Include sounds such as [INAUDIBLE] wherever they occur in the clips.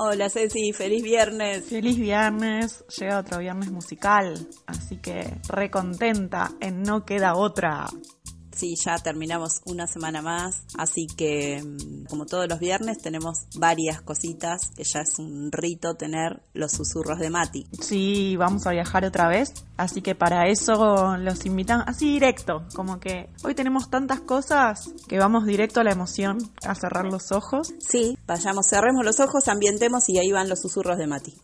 Hola Ceci, feliz viernes. Feliz viernes, llega otro viernes musical, así que recontenta en No queda otra. Sí, ya terminamos una semana más, así que mm, como todos los viernes tenemos varias cositas, que ya es un rito tener los susurros de Mati. Sí, vamos a viajar otra vez, así que para eso los invitan así directo, como que hoy tenemos tantas cosas que vamos directo a la emoción, a cerrar los ojos. Sí, vayamos, cerremos los ojos, ambientemos y ahí van los susurros de Mati.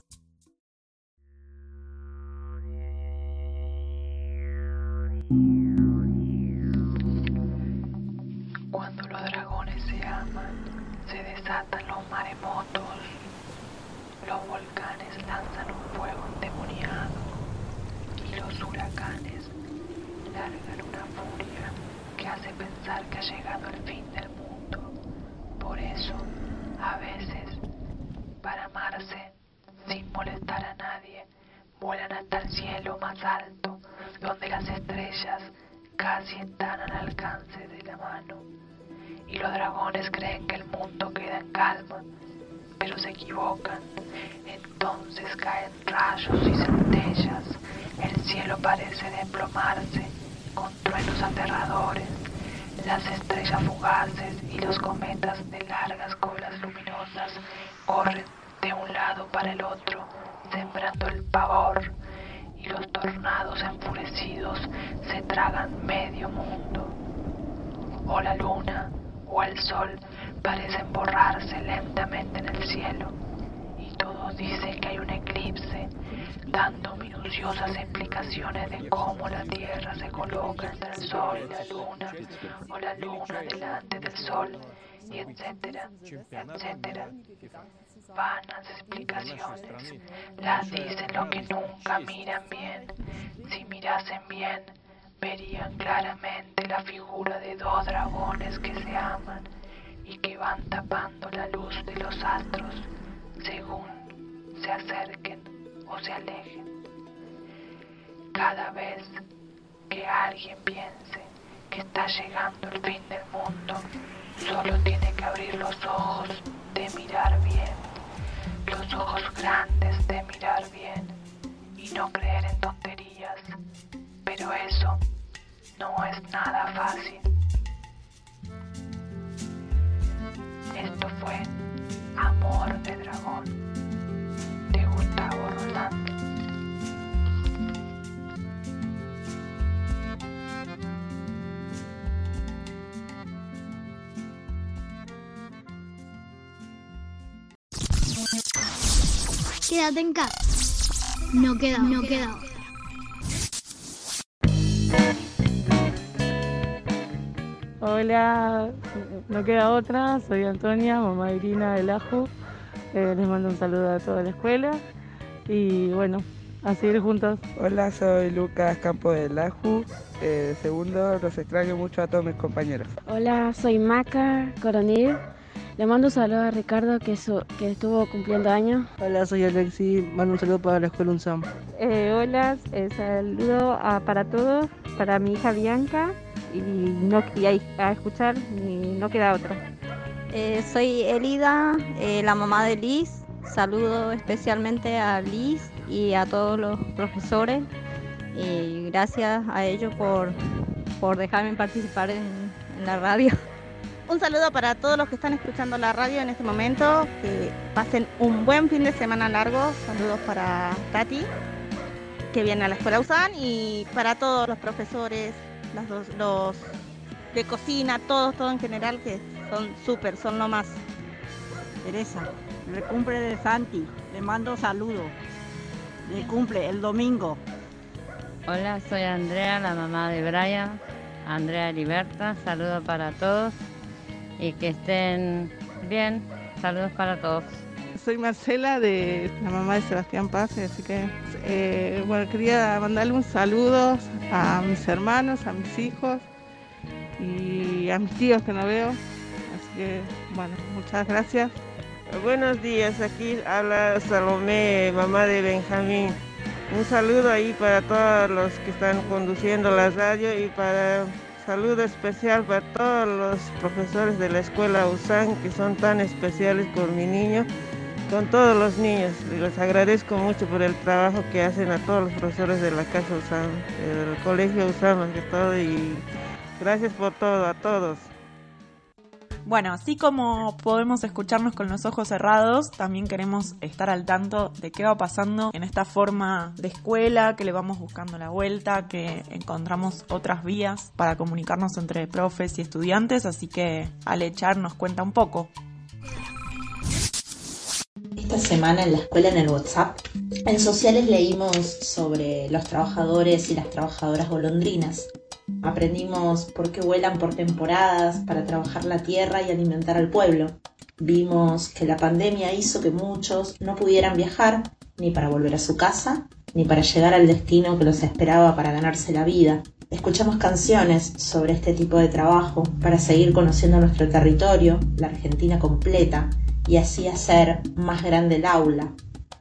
Hace pensar que ha llegado el fin del mundo. Por eso, a veces, para amarse, sin molestar a nadie, vuelan hasta el cielo más alto, donde las estrellas casi están al alcance de la mano y los dragones creen que el mundo queda en calma, pero se equivocan. Entonces caen rayos y centellas, el cielo parece desplomarse con truenos aterradores, las estrellas fugaces y los cometas de largas colas luminosas corren de un lado para el otro, sembrando el pavor, y los tornados enfurecidos se tragan medio mundo. O la luna, o el sol parecen borrarse lentamente en el cielo y todos dicen que hay un eclipse, dando minuciosas explicaciones de cómo la Tierra se coloca entre el sol y la luna, o la luna delante del sol, y etcétera, etcétera. Vanas explicaciones, las dicen lo que nunca miran bien. Si mirasen bien, verían claramente la figura de dos dragones que se aman y que van tapando la luz de los astros según se acerquen o se alejen. Cada vez que alguien piense que está llegando el fin del mundo, solo tiene que abrir los ojos de mirar bien, los ojos grandes de mirar bien y no creer en tonterías. Pero eso no es nada fácil. Esto fue Amor de Dragón. Quédate en casa. No queda, no queda. Hola, no queda otra, soy Antonia, mamá Irina del Aju. Eh, les mando un saludo a toda la escuela y bueno, a seguir juntos. Hola, soy Lucas Campo del Aju. segundo, los extraño mucho a todos mis compañeros. Hola, soy Maca Coronel Le mando un saludo a Ricardo que, que estuvo cumpliendo años. Hola, soy Alexi. Mando un saludo para la escuela UNSAM. Eh, hola, eh, saludo para todos, para mi hija Bianca y, no, a, escuchar y no queda otra. Eh, soy Elida, eh, la mamá de Liz. Saludo especialmente a Liz y a todos los profesores. Y gracias a ellos por, por dejarme participar en, la radio. [LAUGHS] Un saludo para todos los que están escuchando la radio en este momento. Que pasen un buen fin de semana largo. Saludos para Tati, que viene a la escuela USAN, y para todos los profesores, los, de cocina, todos, todo en general, que son súper, son lo más. Teresa, el cumple de Santi, le mando saludos. Le cumple el domingo. Hola, soy Andrea, la mamá de Brian. Andrea Liberta, saludos para todos y que estén bien. Saludos para todos. Soy Marcela, de la mamá de Sebastián Paz, así que eh, bueno, quería mandarle un saludo a mis hermanos, a mis hijos y a mis tíos que no veo. Así que bueno, muchas gracias. Buenos días, aquí habla Salomé, mamá de Benjamín. Un saludo ahí para todos los que están conduciendo la radio y para saludo especial para todos los profesores de la escuela USAN que son tan especiales con mi niño, con todos los niños. Les agradezco mucho por el trabajo que hacen a todos los profesores de la casa USAN, del colegio USAN más que todo y gracias por todo a todos. Bueno, así como podemos escucharnos con los ojos cerrados, también queremos estar al tanto de qué va pasando en esta forma de escuela, que le vamos buscando la vuelta, que encontramos otras vías para comunicarnos entre profes y estudiantes, así que Alechar nos cuenta un poco. Esta semana en la escuela en el WhatsApp, en sociales leímos sobre los trabajadores y las trabajadoras golondrinas Aprendimos por qué vuelan por temporadas para trabajar la tierra y alimentar al pueblo. Vimos que la pandemia hizo que muchos no pudieran viajar ni para volver a su casa, ni para llegar al destino que los esperaba para ganarse la vida. Escuchamos canciones sobre este tipo de trabajo para seguir conociendo nuestro territorio, la Argentina completa, y así hacer más grande el aula.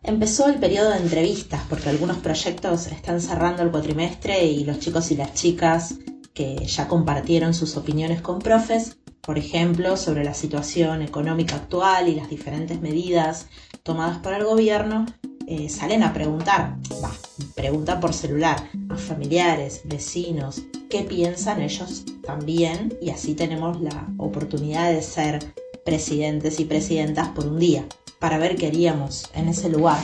Empezó el periodo de entrevistas porque algunos proyectos están cerrando el cuatrimestre y los chicos y las chicas que ya compartieron sus opiniones con profes, por ejemplo, sobre la situación económica actual y las diferentes medidas tomadas por el gobierno, eh, salen a preguntar, va, preguntan por celular a familiares, vecinos, qué piensan ellos también y así tenemos la oportunidad de ser presidentes y presidentas por un día, para ver qué haríamos en ese lugar.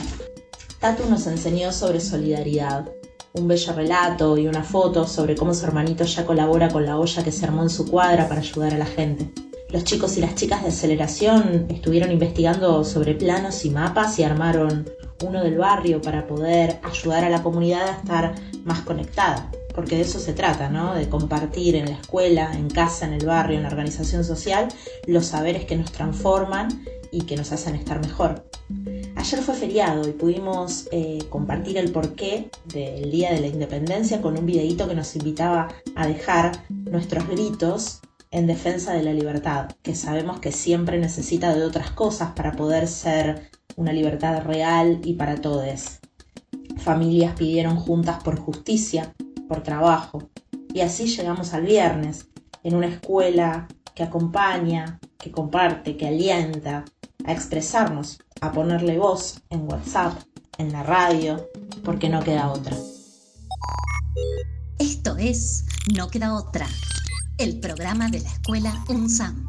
Tatu nos enseñó sobre solidaridad, un bello relato y una foto sobre cómo su hermanito ya colabora con la olla que se armó en su cuadra para ayudar a la gente. Los chicos y las chicas de aceleración estuvieron investigando sobre planos y mapas y armaron uno del barrio para poder ayudar a la comunidad a estar más conectada. Porque de eso se trata, ¿no? De compartir en la escuela, en casa, en el barrio, en la organización social, los saberes que nos transforman y que nos hacen estar mejor. Ayer fue feriado y pudimos eh, compartir el porqué del Día de la Independencia con un videíto que nos invitaba a dejar nuestros gritos en defensa de la libertad, que sabemos que siempre necesita de otras cosas para poder ser una libertad real y para todos. Familias pidieron juntas por justicia, por trabajo, y así llegamos al viernes, en una escuela que acompaña, que comparte, que alienta, a expresarnos, a ponerle voz en WhatsApp, en la radio, porque no queda otra. Esto es No queda otra, el programa de la escuela UNSAM.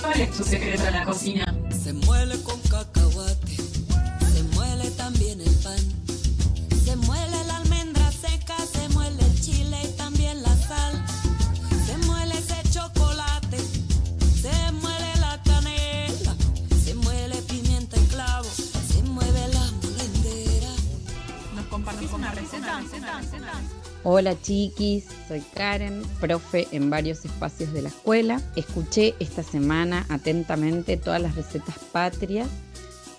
¿Cuál es tu secreto en la cocina? Se muele con cacahuate, Hola chiquis, soy Karen, profe en varios espacios de la escuela. Escuché esta semana atentamente todas las recetas patrias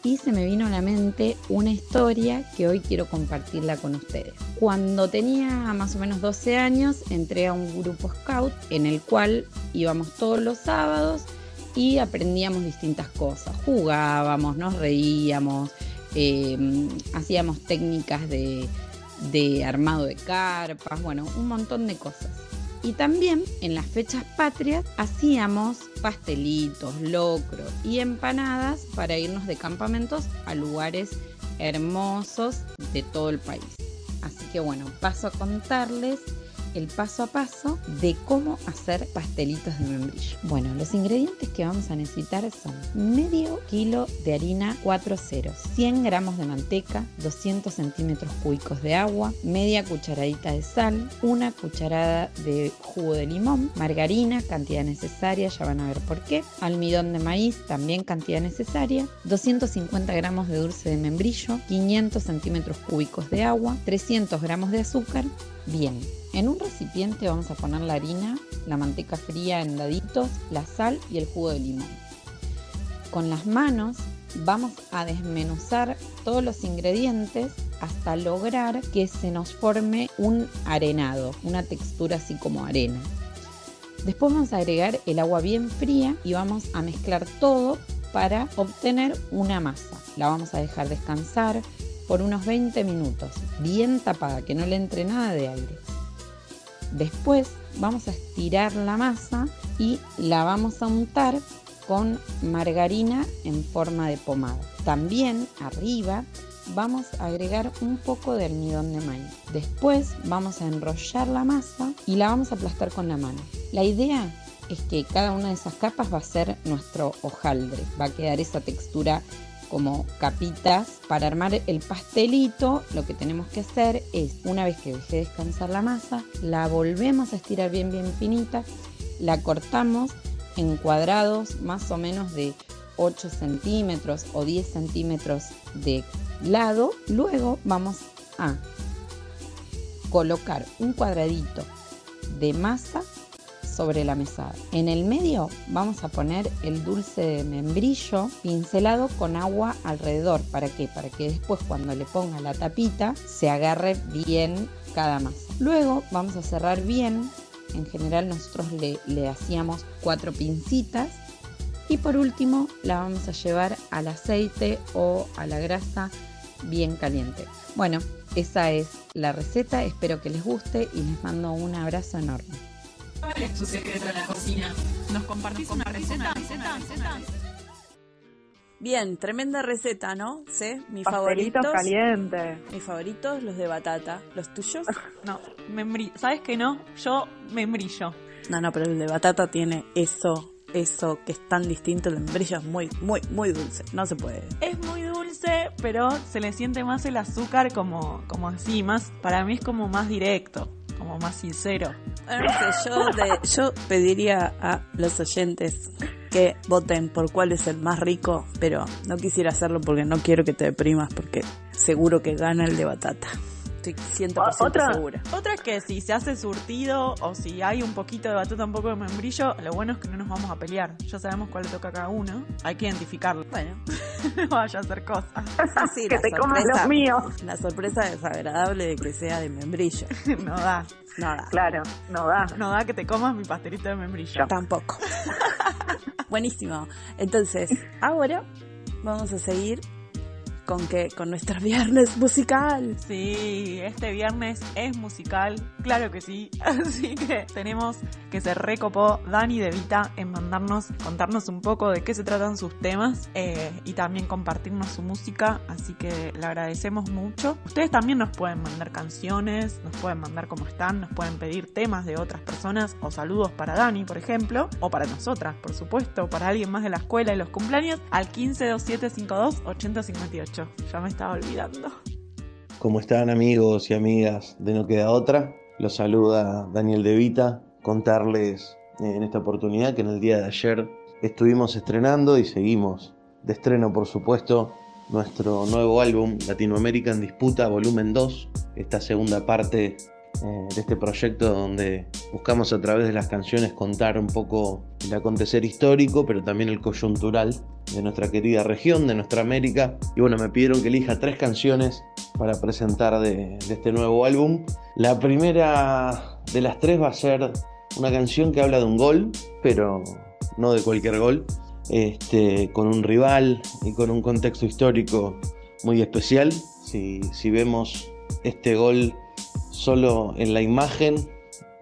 y se me vino a la mente una historia que hoy quiero compartirla con ustedes. Cuando tenía más o menos 12 años entré a un grupo scout en el cual íbamos todos los sábados y aprendíamos distintas cosas. Jugábamos, nos reíamos, eh, hacíamos técnicas de, de armado de carpas, bueno, un montón de cosas. Y también en las fechas patrias hacíamos pastelitos, locro y empanadas para irnos de campamentos a lugares hermosos de todo el país. Así que bueno, paso a contarles el paso a paso de cómo hacer pastelitos de membrillo. Bueno, los ingredientes que vamos a necesitar son medio kilo de harina 4 ceros, 100 gramos de manteca, 200 centímetros cúbicos de agua, media cucharadita de sal, una cucharada de jugo de limón, margarina, cantidad necesaria, ya van a ver por qué, almidón de maíz, también cantidad necesaria, 250 gramos de dulce de membrillo, 500 centímetros cúbicos de agua, 300 gramos de azúcar, bien. En un recipiente vamos a poner la harina, la manteca fría en daditos, la sal y el jugo de limón. Con las manos vamos a desmenuzar todos los ingredientes hasta lograr que se nos forme un arenado, una textura así como arena. Después vamos a agregar el agua bien fría y vamos a mezclar todo para obtener una masa. La vamos a dejar descansar por unos 20 minutos, bien tapada, que no le entre nada de aire. Después vamos a estirar la masa y la vamos a untar con margarina en forma de pomada. También arriba vamos a agregar un poco de almidón de maíz. Después vamos a enrollar la masa y la vamos a aplastar con la mano. La idea es que cada una de esas capas va a ser nuestro hojaldre, va a quedar esa textura como capitas. Para armar el pastelito lo que tenemos que hacer es, una vez que deje descansar la masa, la volvemos a estirar bien bien finita, la cortamos en cuadrados más o menos de 8 centímetros o 10 centímetros de lado. Luego vamos a colocar un cuadradito de masa sobre la mesada. En el medio vamos a poner el dulce de membrillo pincelado con agua alrededor. ¿Para qué? Para que después cuando le ponga la tapita se agarre bien cada masa. Luego vamos a cerrar bien. En general nosotros le, le hacíamos cuatro pincitas. Y por último la vamos a llevar al aceite o a la grasa bien caliente. Bueno, esa es la receta. Espero que les guste y les mando un abrazo enorme. ¿Cuál es tu secreto en la cocina? ¿Nos compartís una receta? Bien, tremenda receta, ¿no? Sí, mis Pastelitos favoritos. calientes. Mis favoritos, los de batata. ¿Los tuyos? [LAUGHS] No, membrillo. ¿Sabes que no? Yo membrillo. No, no, pero el de batata tiene eso, eso que es tan distinto. El de membrillo es muy, muy, muy dulce. No se puede. Es muy dulce, pero se le siente más el azúcar como, como así, más, para mí es como más directo, como más sincero. No sé, yo, de- yo pediría a los oyentes que voten por cuál es el más rico, pero no quisiera hacerlo porque no quiero que te deprimas, porque seguro que gana el de batata. Estoy 100% Otra, segura. otra es que si se hace surtido o si hay un poquito de batata, un poco de membrillo, lo bueno es que no nos vamos a pelear. Ya sabemos cuál le toca a cada uno. Hay que identificarlo. Bueno. no [LAUGHS] vaya a hacer cosas. [LAUGHS] Sí, [LAUGHS] que te comas los míos. La sorpresa desagradable de que sea de membrillo. no da. No da. Claro, no da. No da que te comas mi pastelito de membrillo. Tampoco. Buenísimo. Entonces, ahora vamos a seguir con que con nuestro viernes musical. Sí, este viernes es musical, claro que sí. [LAUGHS] Así que tenemos que se recopó Dani de Vita en mandarnos, contarnos un poco de qué se tratan sus temas eh, y también compartirnos su música. Así que le agradecemos mucho. Ustedes también nos pueden mandar canciones, nos pueden mandar cómo están, nos pueden pedir temas de otras personas o saludos para Dani, por ejemplo, o para nosotras, por supuesto, para alguien más de la escuela y los cumpleaños al 152752 8058. Ya me estaba olvidando. ¿Cómo están amigos y amigas de No Queda Otra? Los saluda Daniel De Vita. Contarles eh, en esta oportunidad que en el día de ayer estuvimos estrenando y seguimos de estreno, por supuesto, nuestro nuevo álbum Latinoamérica en Disputa, volumen 2. Esta segunda parte eh, de este proyecto donde buscamos a través de las canciones contar un poco el acontecer histórico, pero también el coyuntural de nuestra querida región, de nuestra América. Y bueno, me pidieron que elija tres canciones para presentar de, de este nuevo álbum. La primera de las tres va a ser una canción que habla de un gol, pero no de cualquier gol, este, con un rival y con un contexto histórico muy especial. Si, si vemos este gol solo en la imagen,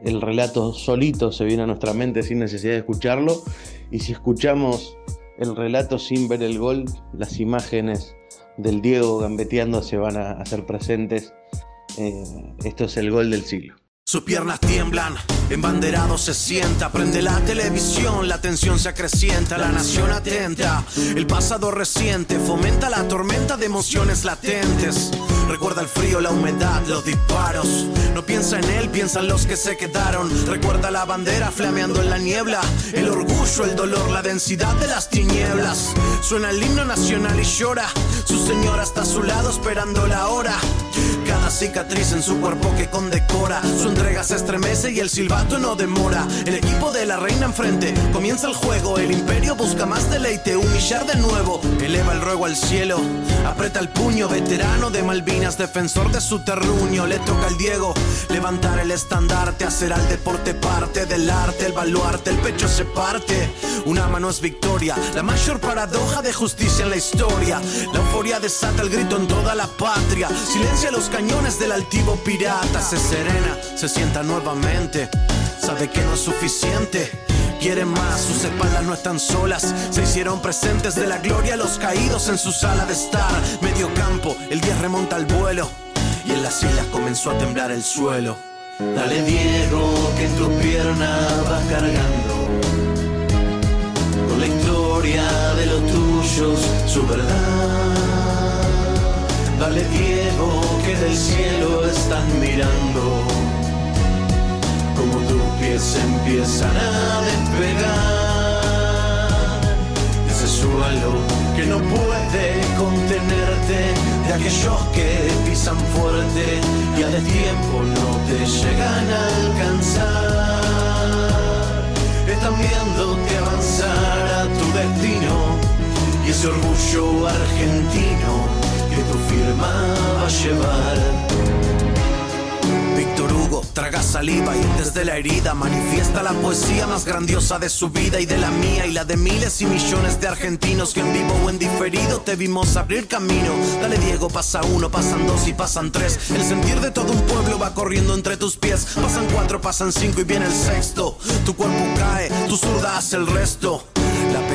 el relato solito se viene a nuestra mente sin necesidad de escucharlo. Y si escuchamos el relato sin ver el gol, las imágenes del Diego gambeteando se van a hacer presentes. Eh, esto es el gol del siglo. Sus piernas tiemblan, embanderado se sienta, prende la televisión, la tensión se acrecienta, la nación atenta, el pasado reciente fomenta la tormenta de emociones latentes. Recuerda el frío, la humedad, los disparos. No piensa en él, piensa en los que se quedaron. Recuerda la bandera flameando en la niebla, el orgullo, el dolor, la densidad de las tinieblas. Suena el himno nacional y llora. Su señora está a su lado esperando la hora. Cada cicatriz en su cuerpo que condecora. Su entrega se estremece y el silbato no demora. El equipo de la reina enfrente comienza el juego. El imperio busca más deleite, humillar de nuevo. Eleva el ruego al cielo, aprieta el puño. Veterano de Malvinas, defensor de su terruño. Le toca al Diego levantar el estandarte, hacer al deporte parte del arte, el baluarte. El pecho se parte. Una mano es victoria, la mayor paradoja de justicia en la historia. La euforia desata el grito en toda la patria. Silencia los cañones del altivo pirata. Se serena, se sienta nuevamente. Sabe que no es suficiente. Quiere más, sus espaldas no están solas. Se hicieron presentes de la gloria los caídos en su sala de estar. Medio campo, el 10 remonta al vuelo. Y en las islas comenzó a temblar el suelo. Dale Diego, que en tu pierna vas cargando. Con la historia de los tuyos, su verdad. Dale Diego que del cielo están mirando. Como tus pies empiezan a despegar. Ese suelo que no puede contenerte De aquellos que pisan fuerte y a destiempo no te llegan a alcanzar. Están viéndote avanzar a tu destino Y ese orgullo argentino que tu firma va a llevar. Víctor Hugo traga saliva y desde la herida manifiesta la poesía más grandiosa de su vida y de la mía y la de miles y millones de argentinos que en vivo o en diferido te vimos abrir camino. Dale Diego, pasa uno, pasan dos y pasan tres. El sentir de todo un pueblo va corriendo entre tus pies. Pasan cuatro, pasan cinco y viene el sexto. Tu cuerpo cae, tu zurda hace el resto.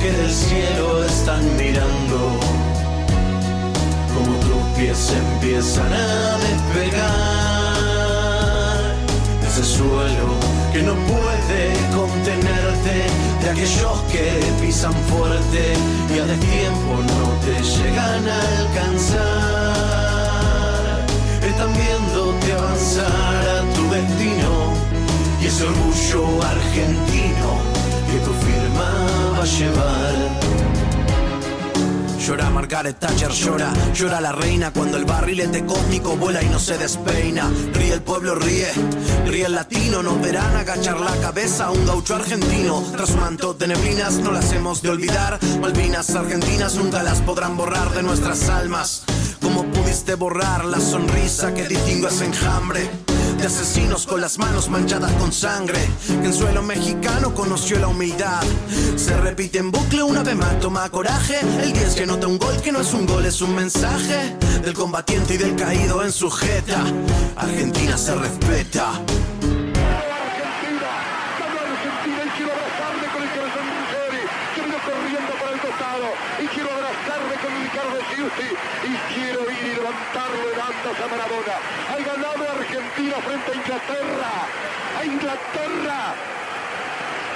que del cielo están mirando. Como tus pies empiezan a despegar. Ese suelo que no puede contenerte, de aquellos que pisan fuerte y a destiempo no te llegan a alcanzar. Están viéndote avanzar a tu destino y ese orgullo argentino que tu firma va a llevar. Llora Margaret Thatcher, llora, llora la reina cuando el barrilete cósmico vuela y no se despeina. Ríe el pueblo, ríe, ríe el latino, nos verán agachar la cabeza a un gaucho argentino. Tras un manto de neblinas no las hemos de olvidar. Malvinas argentinas nunca las podrán borrar de nuestras almas. ¿Cómo pudiste borrar la sonrisa que distingue ese enjambre? De asesinos con las manos manchadas con sangre, que en suelo mexicano conoció la humildad. Se repite en bucle una vez más, toma coraje. El 10 que nota un gol que no es un gol, es un mensaje del combatiente y del caído en sujeta. Argentina se respeta. y quiero ir y levantarlo en andas a Maradona. Ganado Argentina frente a Inglaterra. A Inglaterra.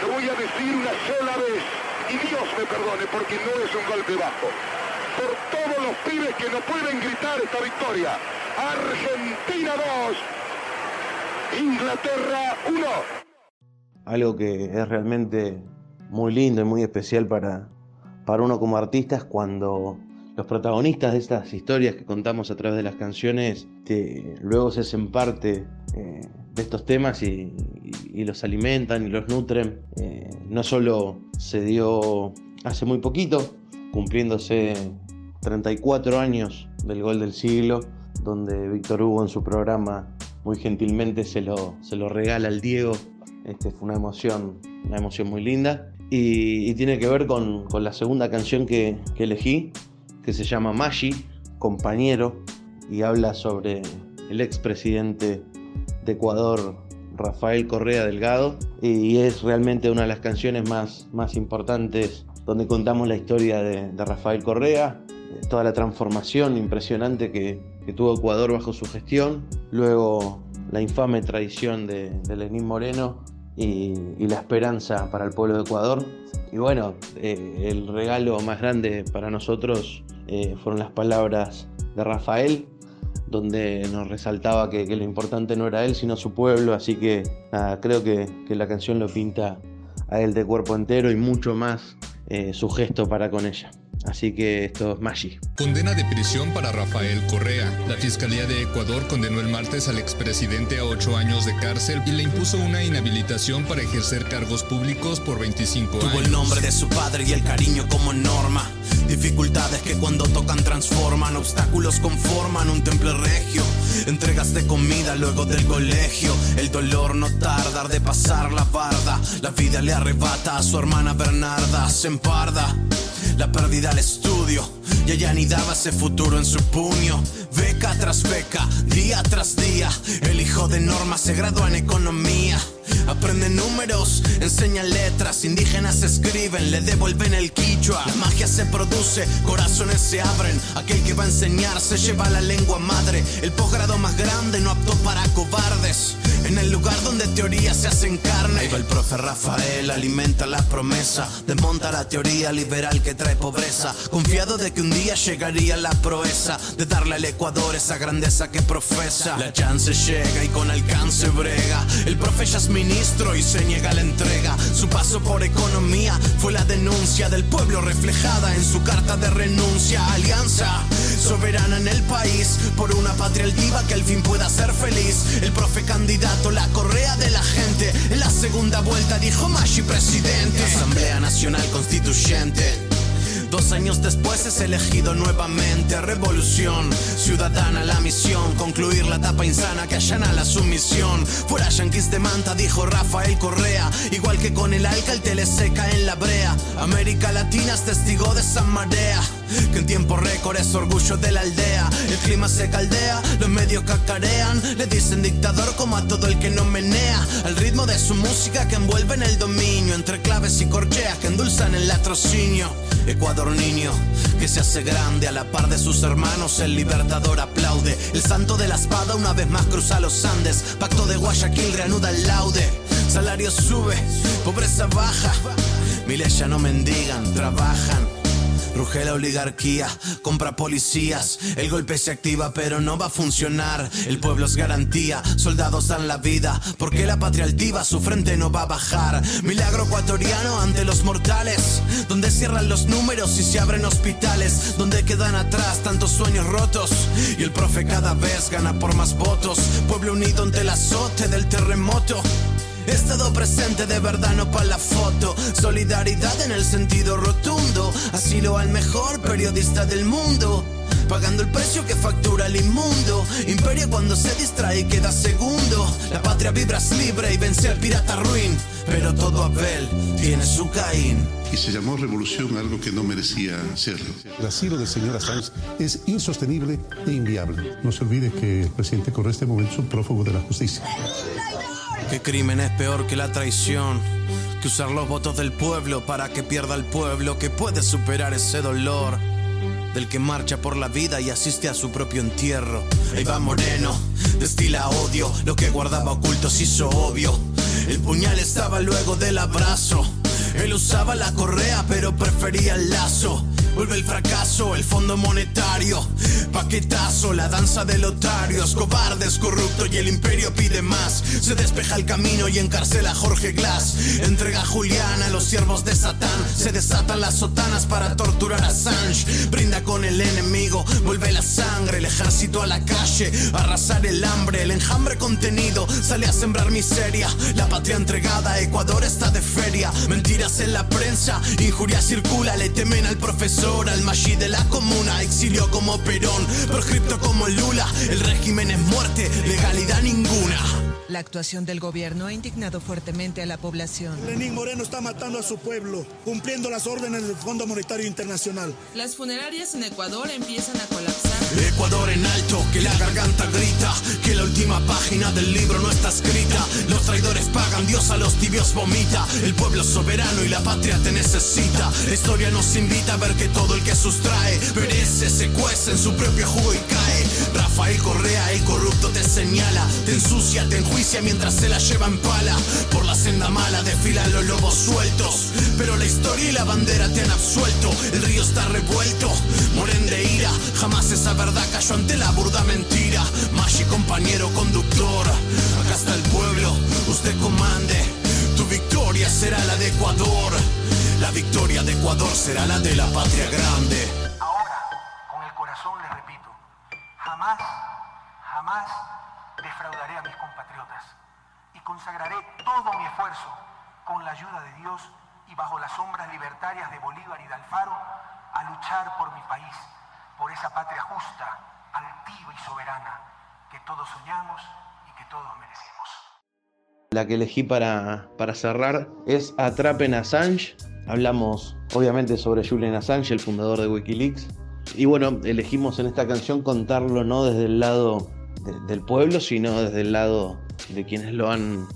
Lo voy a decir una sola vez y Dios me perdone porque no es un golpe bajo. Por todos los pibes que no pueden gritar esta victoria. Argentina 2. Inglaterra 1. Algo que es realmente muy lindo y muy especial para, para uno como artista es cuando los protagonistas de estas historias que contamos a través de las canciones te- luego se hacen parte eh, de estos temas y, y- y los alimentan y los nutren. Eh, no solo se dio hace muy poquito, cumpliéndose 34 años del gol del siglo, donde Víctor Hugo en su programa muy gentilmente se lo, se lo regala al Diego. Este, fue una emoción, una emoción muy linda. Y, y tiene que ver con, con la segunda canción que, que elegí, que se llama Maggi, compañero, y habla sobre el expresidente de Ecuador, Rafael Correa Delgado, y es realmente una de las canciones más, más importantes donde contamos la historia de, Rafael Correa, toda la transformación impresionante que, que tuvo Ecuador bajo su gestión, luego la infame traición de, de Lenín Moreno y, la esperanza para el pueblo de Ecuador. Y bueno, eh, el regalo más grande para nosotros eh, fueron las palabras de Rafael, donde nos resaltaba que, lo importante no era él, sino su pueblo. Así que creo que, que la canción lo pinta a él de cuerpo entero y mucho más eh, su gesto para con ella. Así que esto es Maggi. Condena de prisión para Rafael Correa. La Fiscalía de Ecuador condenó el martes al expresidente a ocho años de cárcel y le impuso una inhabilitación para ejercer cargos públicos por 25 Tuvo años. el nombre de su padre y el cariño como norma. Dificultades que cuando tocan transforman, obstáculos conforman un temple regio. Entregas de comida luego del colegio. El dolor no tarda de pasar la barda. La vida le arrebata a su hermana Bernarda, se emparda. La pérdida al estudio y ella anidaba ese futuro en su puño. Beca tras beca, día tras día. El hijo de Norma se gradúa en economía. Aprende números, enseña letras, indígenas escriben, le devuelven el quichua. La magia se produce, corazones se abren. Aquel que va a enseñar se lleva la lengua madre. El posgrado más grande no apto para cobardes. En el lugar donde teorías se hacen carne. Ahí el profe Rafael, alimenta la promesa. Desmonta la teoría liberal que trae pobreza. Confiado de que un día llegaría la proeza de darle al Ecuador esa grandeza que profesa. La chance llega y con alcance brega. El profe ya es ministro y se niega la entrega. Su paso por economía fue la denuncia del pueblo reflejada en su carta de renuncia. Alianza soberana en el país por una patria altiva que al fin pueda ser feliz. El profe candidato, la correa de la gente. En la segunda vuelta dijo Mashi presidente. Asamblea Nacional Constituyente. Dos años después es elegido nuevamente. Revolución ciudadana, la misión. Concluir la etapa insana que allana la sumisión. Fuera yanquis de manta, dijo Rafael Correa. Igual que con el alca, el tele seca en la brea. América Latina es testigo de esa marea. Que en tiempo récord es orgullo de la aldea. El clima se caldea, los medios cacarean. Le dicen dictador como a todo el que no menea. Al ritmo de su música que envuelve en el dominio. Entre claves y corcheas que endulzan el latrocinio. Ecuador niño, que se hace grande a la par de sus hermanos, el libertador aplaude. El santo de la espada una vez más cruza los Andes, pacto de Guayaquil reanuda el laude. Salario sube, pobreza baja. Miles ya no mendigan, trabajan. Ruge la oligarquía, compra policías. El golpe se activa, pero no va a funcionar. El pueblo es garantía, soldados dan la vida. Porque la patria altiva, su frente no va a bajar. Milagro ecuatoriano ante los mortales. Donde cierran los números y se abren hospitales. Donde quedan atrás tantos sueños rotos. Y el profe cada vez gana por más votos. Pueblo unido ante el azote del terremoto. Estado presente de verdad, no para la foto. Solidaridad en el sentido rotundo. Asilo al mejor periodista del mundo. Pagando el precio que factura el inmundo. Imperio cuando se distrae y queda segundo. La patria vibras libre y vence al pirata ruin. Pero todo Abel tiene su Caín. Y se llamó revolución algo que no merecía serlo. El asilo del señor Assange es insostenible e inviable. No se olvide que el presidente corre este momento es un prófugo de la justicia. ¿Qué crimen es peor que la traición? Que usar los votos del pueblo para que pierda el pueblo que puede superar ese dolor. Del que marcha por la vida y asiste a su propio entierro. Ahí va Moreno, destila odio, lo que guardaba oculto se hizo obvio. El puñal estaba luego del abrazo. Él usaba la correa, pero prefería el lazo. Vuelve el fracaso, el fondo monetario. Paquetazo, la danza de lotarios. Cobardes, corrupto y el imperio pide más. Se despeja el camino y encarcela a Jorge Glass. Entrega a Julián a los siervos de Satán. Se desatan las sotanas para torturar a Assange. Brinda con el enemigo, vuelve la sangre. El ejército a la calle, arrasar el hambre. El enjambre contenido sale a sembrar miseria. La patria entregada, Ecuador está de feria. Mentiras en la prensa, injuria circula. Le temen al profesor al Maggi de la comuna, exilio como Perón, proscripto como Lula, el régimen es muerte, legalidad ninguna. La actuación del gobierno ha indignado fuertemente a la población. Lenín Moreno está matando a su pueblo, cumpliendo las órdenes del Fondo Monetario Internacional. Las funerarias en Ecuador empiezan a colapsar. Ecuador en alto, que la garganta grita, que la última página del libro no está escrita. Los traidores pagan, Dios a los tibios vomita. El pueblo soberano y la patria te necesita. La historia nos invita a ver que todo el que sustrae perece, se cuece en su propio jugo y cae. Rafael Correa, el corrupto te señala, te ensucia, te enjuicia mientras se la lleva en pala. Por la senda mala desfilan los lobos sueltos, pero la historia y la bandera te han absuelto. El río está revuelto, moren de ira, jamás esa verdad cayó ante la burda mentira. Maggi, compañero conductor, acá está el pueblo, usted comande. Tu victoria será la de Ecuador, la victoria de Ecuador será la de la patria grande. Jamás defraudaré a mis compatriotas y consagraré todo mi esfuerzo con la ayuda de Dios y bajo las sombras libertarias de Bolívar y de Alfaro a luchar por mi país, por esa patria justa, altiva y soberana que todos soñamos y que todos merecemos. La que elegí para, para cerrar es Atrapen a Assange. Hablamos obviamente sobre Julian Assange, el fundador de Wikileaks. Y bueno, elegimos en esta canción contarlo no desde el lado de- del pueblo, sino desde el lado de quienes lo han,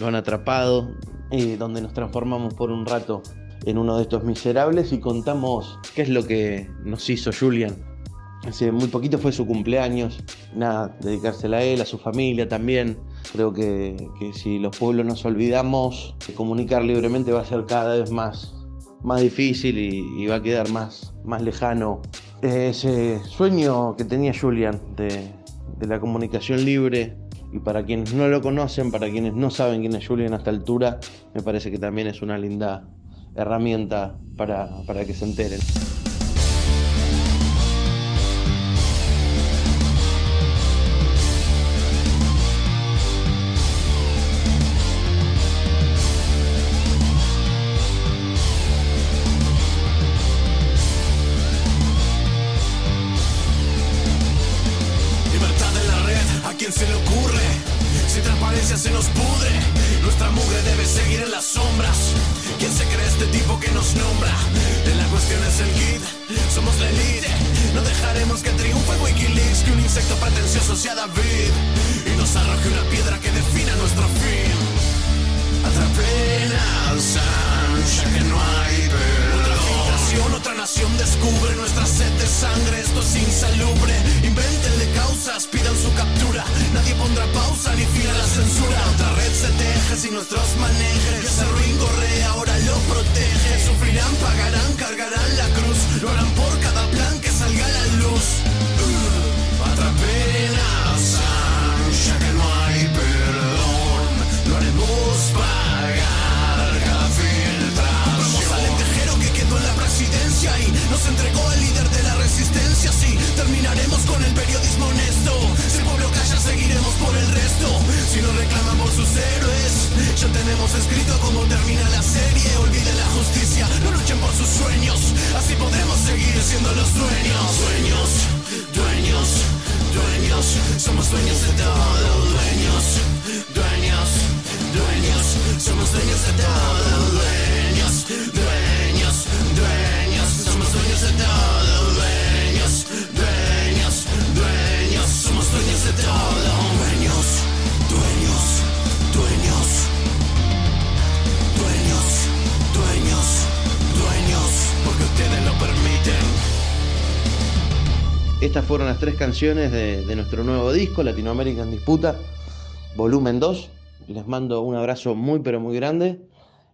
lo han atrapado, y donde nos transformamos por un rato en uno de estos miserables y contamos qué es lo que nos hizo Julian. Hace muy poquito fue su cumpleaños, nada, dedicársela a él, a su familia también. Creo que, que si los pueblos nos olvidamos, comunicar libremente va a ser cada vez más, más difícil y, y va a quedar más, más lejano ese sueño que tenía Julian de, de la comunicación libre. Y para quienes no lo conocen, para quienes no saben quién es Julian a esta altura, me parece que también es una linda herramienta para, para que se enteren. Estas fueron las tres canciones de, nuestro nuevo disco, Latinoamérica en Disputa, volumen 2. Les mando un abrazo muy pero muy grande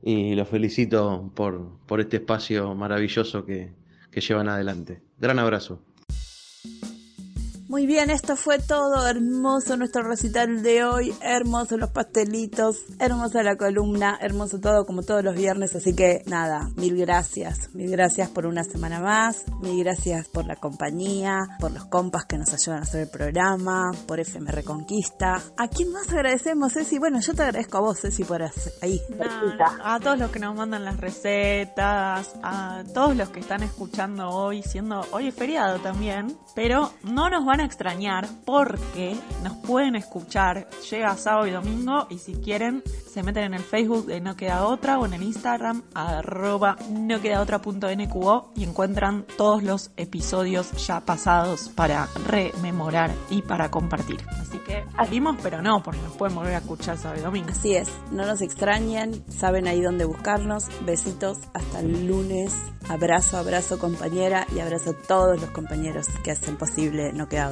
y los felicito por, por este espacio maravilloso que, que llevan adelante. Gran abrazo. Muy bien, esto fue todo. Hermoso nuestro recital de hoy. Hermosos los pastelitos. Hermosa la columna. Hermoso todo como todos los viernes. Así que nada, mil gracias. Mil gracias por una semana más. Mil gracias por la compañía. Por los compas que nos ayudan a hacer el programa. Por FM Reconquista. ¿A quién más agradecemos, Ceci? Bueno, yo te agradezco a vos, Ceci, por ahí. A todos los que nos mandan las recetas, a todos los que están escuchando hoy, siendo hoy es feriado también, pero no nos van a extrañar porque nos pueden escuchar, llega sábado y domingo y si quieren se meten en el Facebook de No Queda Otra o en el Instagram arroba no y encuentran todos los episodios ya pasados para rememorar y para compartir. Así que salimos, pero no, porque nos pueden volver a escuchar sábado y domingo. Así es, no nos extrañen, saben ahí dónde buscarnos. Besitos, hasta el lunes. Abrazo, abrazo compañera y abrazo a todos los compañeros que hacen posible No Queda